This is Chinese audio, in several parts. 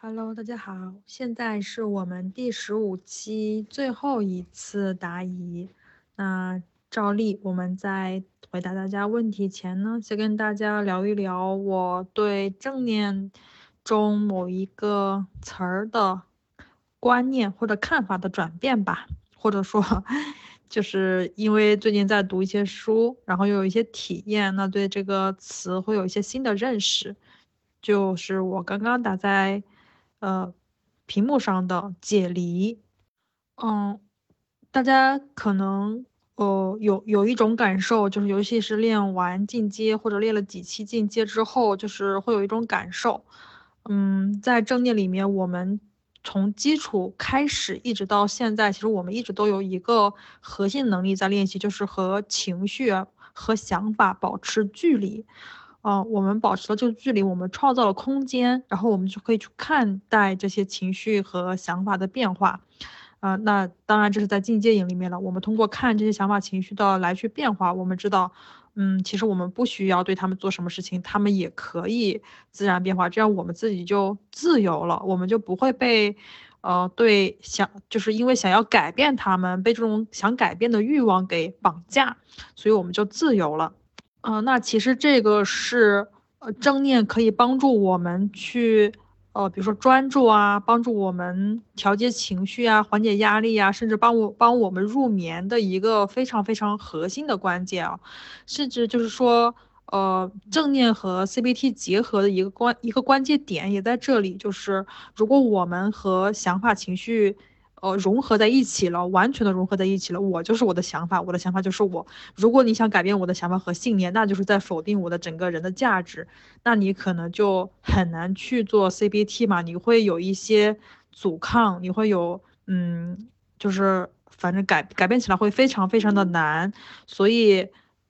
Hello，大家好，现在是我们第十五期最后一次答疑。那照例，我们在回答大家问题前呢，先跟大家聊一聊我对正念中某一个词儿的观念或者看法的转变吧。或者说，就是因为最近在读一些书，然后又有一些体验，那对这个词会有一些新的认识。就是我刚刚打在。呃，屏幕上的解离，嗯，大家可能呃有有一种感受，就是尤其是练完进阶或者练了几期进阶之后，就是会有一种感受，嗯，在正念里面，我们从基础开始一直到现在，其实我们一直都有一个核心能力在练习，就是和情绪和想法保持距离。嗯，我们保持了这个距离，我们创造了空间，然后我们就可以去看待这些情绪和想法的变化。啊，那当然这是在进阶营里面了。我们通过看这些想法、情绪的来去变化，我们知道，嗯，其实我们不需要对他们做什么事情，他们也可以自然变化，这样我们自己就自由了，我们就不会被，呃，对想就是因为想要改变他们，被这种想改变的欲望给绑架，所以我们就自由了。嗯，那其实这个是，呃，正念可以帮助我们去，呃，比如说专注啊，帮助我们调节情绪啊，缓解压力啊，甚至帮我帮我们入眠的一个非常非常核心的关键啊，甚至就是说，呃，正念和 CBT 结合的一个关一个关键点也在这里，就是如果我们和想法情绪。呃，融合在一起了，完全的融合在一起了。我就是我的想法，我的想法就是我。如果你想改变我的想法和信念，那就是在否定我的整个人的价值。那你可能就很难去做 CBT 嘛，你会有一些阻抗，你会有，嗯，就是反正改改变起来会非常非常的难，所以。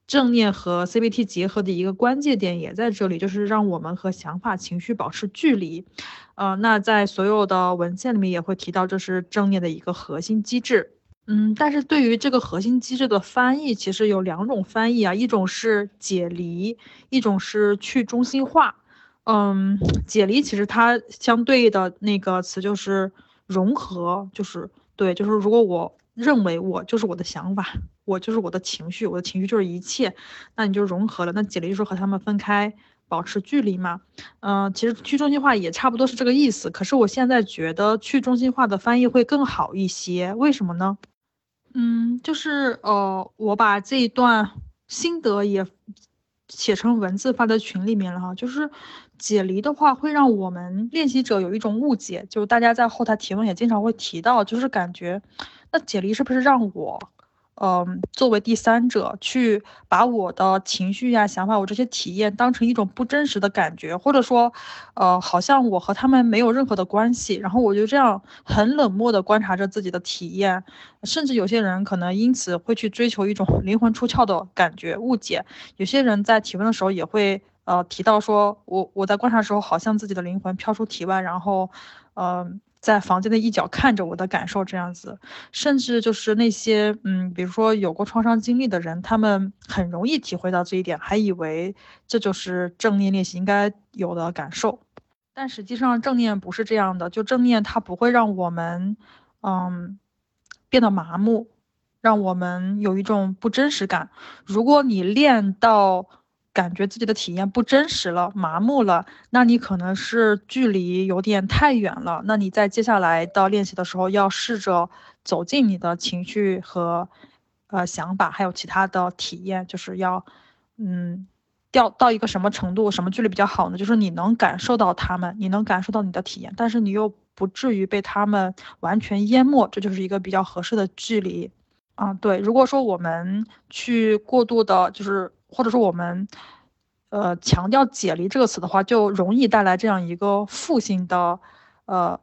正念和 CBT 结合的一个关键点也在这里，就是让我们和想法、情绪保持距离。呃，那在所有的文献里面也会提到，这是正念的一个核心机制。嗯，但是对于这个核心机制的翻译，其实有两种翻译啊，一种是解离，一种是去中心化。嗯，解离其实它相对的那个词就是融合，就是对，就是如果我。认为我就是我的想法，我就是我的情绪，我的情绪就是一切，那你就融合了。那解离就是和他们分开，保持距离嘛。嗯，其实去中心化也差不多是这个意思。可是我现在觉得去中心化的翻译会更好一些，为什么呢？嗯，就是呃，我把这一段心得也写成文字发在群里面了哈。就是解离的话，会让我们练习者有一种误解，就是大家在后台提问也经常会提到，就是感觉。那解离是不是让我，嗯，作为第三者去把我的情绪呀、想法、我这些体验当成一种不真实的感觉，或者说，呃，好像我和他们没有任何的关系，然后我就这样很冷漠的观察着自己的体验，甚至有些人可能因此会去追求一种 灵魂出窍的感觉，误解。有些人在提问的时候也会，呃，提到说我我在观察的时候，好像自己的灵魂飘出体外，然后，嗯。在房间的一角看着我的感受这样子，甚至就是那些嗯，比如说有过创伤经历的人，他们很容易体会到这一点，还以为这就是正念练习应该有的感受。但实际上正念不是这样的，就正念它不会让我们嗯变得麻木，让我们有一种不真实感。如果你练到。感觉自己的体验不真实了，麻木了，那你可能是距离有点太远了。那你在接下来到练习的时候，要试着走进你的情绪和，呃想法，还有其他的体验，就是要，嗯，掉到一个什么程度，什么距离比较好呢？就是你能感受到他们，你能感受到你的体验，但是你又不至于被他们完全淹没，这就是一个比较合适的距离。啊，对，如果说我们去过度的，就是。或者说我们，呃，强调解离这个词的话，就容易带来这样一个负性的，呃，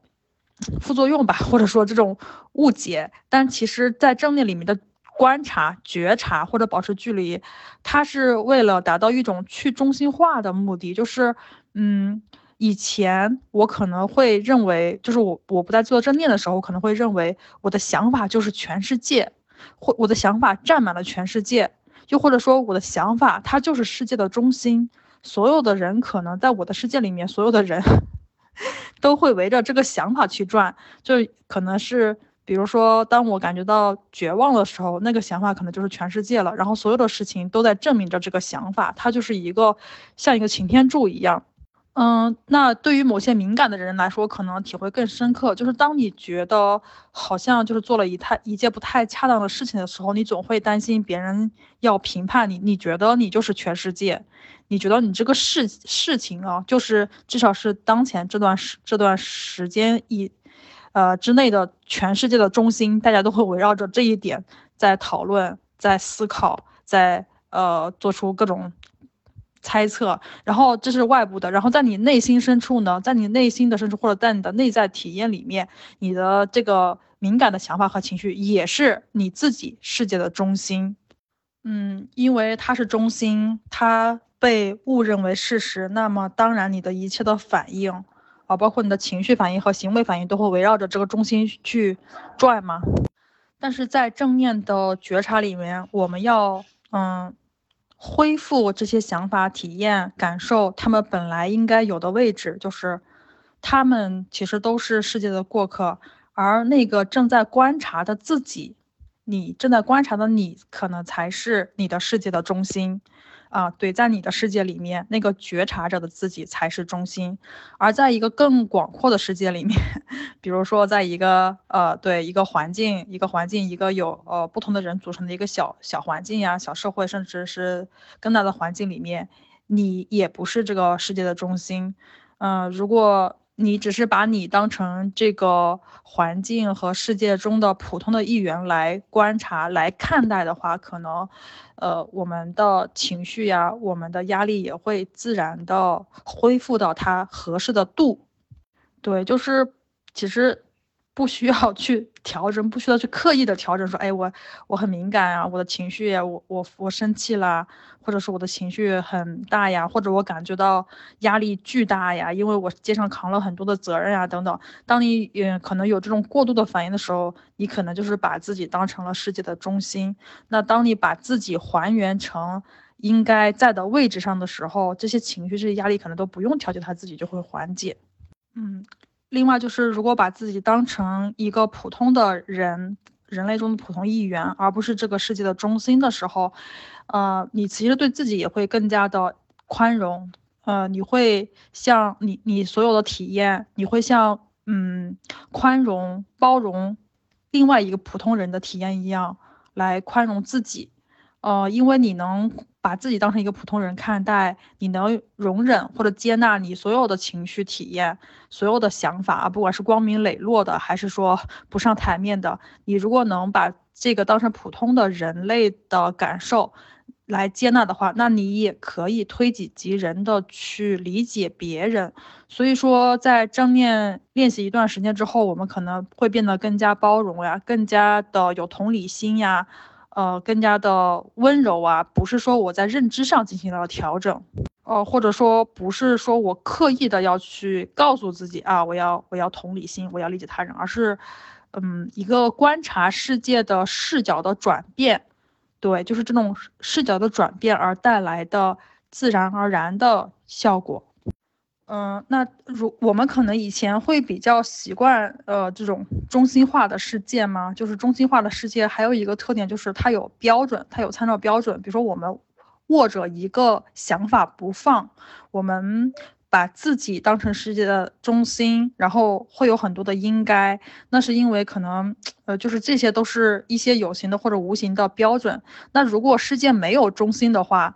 副作用吧，或者说这种误解。但其实，在正念里面的观察、觉察或者保持距离，它是为了达到一种去中心化的目的。就是，嗯，以前我可能会认为，就是我我不在做正念的时候，可能会认为我的想法就是全世界，或我的想法占满了全世界。又或者说，我的想法它就是世界的中心，所有的人可能在我的世界里面，所有的人 都会围着这个想法去转，就可能是。比如说，当我感觉到绝望的时候，那个想法可能就是全世界了。然后所有的事情都在证明着这个想法，它就是一个像一个擎天柱一样。嗯，那对于某些敏感的人来说，可能体会更深刻。就是当你觉得好像就是做了一太一件不太恰当的事情的时候，你总会担心别人要评判你。你觉得你就是全世界，你觉得你这个事事情啊，就是至少是当前这段时这段时间以。呃，之内的全世界的中心，大家都会围绕着这一点在讨论、在思考、在呃做出各种猜测。然后这是外部的，然后在你内心深处呢，在你内心的深处或者在你的内在体验里面，你的这个敏感的想法和情绪也是你自己世界的中心。嗯，因为它是中心，它被误认为事实，那么当然你的一切的反应。啊，包括你的情绪反应和行为反应都会围绕着这个中心去转嘛？但是在正面的觉察里面，我们要嗯恢复这些想法、体验、感受，他们本来应该有的位置，就是他们其实都是世界的过客，而那个正在观察的自己，你正在观察的你，可能才是你的世界的中心。啊，对，在你的世界里面，那个觉察者的自己才是中心，而在一个更广阔的世界里面，比如说，在一个呃，对，一个环境，一个环境，一个有呃不同的人组成的一个小小环境呀，小社会，甚至是更大的环境里面，你也不是这个世界的中心。嗯，如果。你只是把你当成这个环境和世界中的普通的一员来观察、来看待的话，可能，呃，我们的情绪呀，我们的压力也会自然的恢复到它合适的度。对，就是其实。不需要去调整，不需要去刻意的调整。说，哎，我我很敏感啊，我的情绪，我我我生气啦，或者是我的情绪很大呀，或者我感觉到压力巨大呀，因为我肩上扛了很多的责任啊，等等。当你嗯可能有这种过度的反应的时候，你可能就是把自己当成了世界的中心。那当你把自己还原成应该在的位置上的时候，这些情绪、这些压力可能都不用调节，它自己就会缓解。嗯。另外就是，如果把自己当成一个普通的人，人类中的普通一员，而不是这个世界的中心的时候，呃，你其实对自己也会更加的宽容，呃，你会像你你所有的体验，你会像嗯宽容包容另外一个普通人的体验一样来宽容自己，呃，因为你能。把自己当成一个普通人看待，你能容忍或者接纳你所有的情绪体验、所有的想法啊，不管是光明磊落的，还是说不上台面的，你如果能把这个当成普通的人类的感受来接纳的话，那你也可以推己及人的去理解别人。所以说，在正面练习一段时间之后，我们可能会变得更加包容呀，更加的有同理心呀。呃，更加的温柔啊，不是说我在认知上进行了调整，呃，或者说不是说我刻意的要去告诉自己啊，我要我要同理心，我要理解他人，而是，嗯，一个观察世界的视角的转变，对，就是这种视角的转变而带来的自然而然的效果。嗯，那如我们可能以前会比较习惯，呃，这种中心化的世界吗？就是中心化的世界还有一个特点，就是它有标准，它有参照标准。比如说，我们握着一个想法不放，我们把自己当成世界的中心，然后会有很多的应该。那是因为可能，呃，就是这些都是一些有形的或者无形的标准。那如果世界没有中心的话，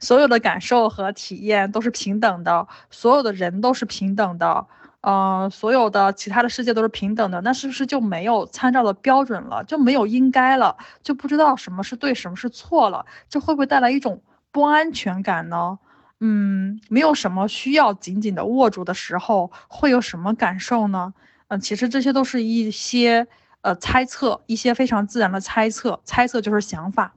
所有的感受和体验都是平等的，所有的人都是平等的，呃，所有的其他的世界都是平等的，那是不是就没有参照的标准了，就没有应该了，就不知道什么是对，什么是错了，这会不会带来一种不安全感呢？嗯，没有什么需要紧紧的握住的时候，会有什么感受呢？嗯，其实这些都是一些呃猜测，一些非常自然的猜测，猜测就是想法，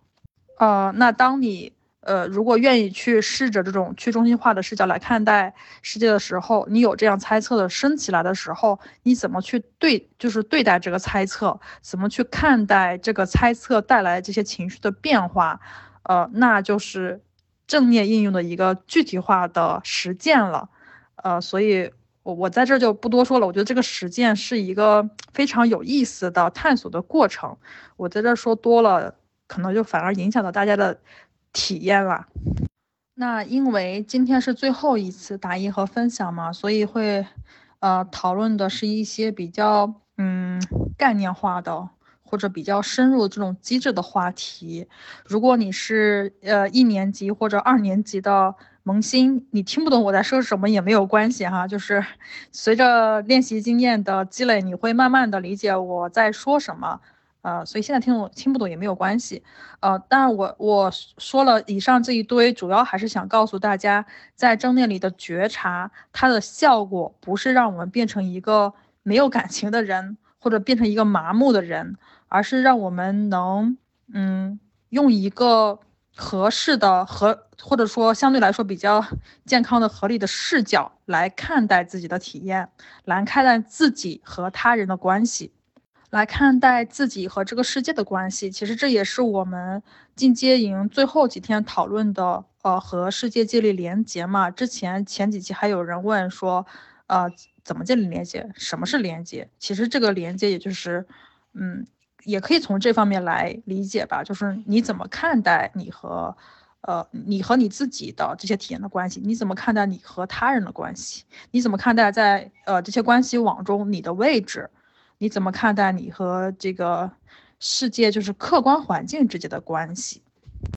呃，那当你。呃，如果愿意去试着这种去中心化的视角来看待世界的时候，你有这样猜测的升起来的时候，你怎么去对，就是对待这个猜测，怎么去看待这个猜测带来这些情绪的变化，呃，那就是正面应用的一个具体化的实践了。呃，所以我我在这就不多说了。我觉得这个实践是一个非常有意思的探索的过程。我在这说多了，可能就反而影响到大家的体验了。那因为今天是最后一次答疑和分享嘛，所以会，呃，讨论的是一些比较嗯概念化的或者比较深入这种机制的话题。如果你是呃一年级或者二年级的萌新，你听不懂我在说什么也没有关系哈，就是随着练习经验的积累，你会慢慢的理解我在说什么。呃，所以现在听懂听不懂也没有关系，呃，当然我我说了以上这一堆，主要还是想告诉大家，在正念里的觉察，它的效果不是让我们变成一个没有感情的人，或者变成一个麻木的人，而是让我们能，嗯，用一个合适的和或者说相对来说比较 健康的、合理的视角来看待自己的体验，来看待自己和他人的关系。来看待自己和这个世界的关系，其实这也是我们进阶营最后几天讨论的。呃，和世界建立连接嘛。之前前几期还有人问说，呃，怎么建立连接？什么是连接？其实这个连接也就是，嗯，也可以从这方面来理解吧。就是你怎么看待你和，呃，你和你自己的这些体验的关系？你怎么看待你和他人的关系？你怎么看待在呃这些关系网中你的位置？你怎么看待你和这个世界，就是客观环境之间的关系？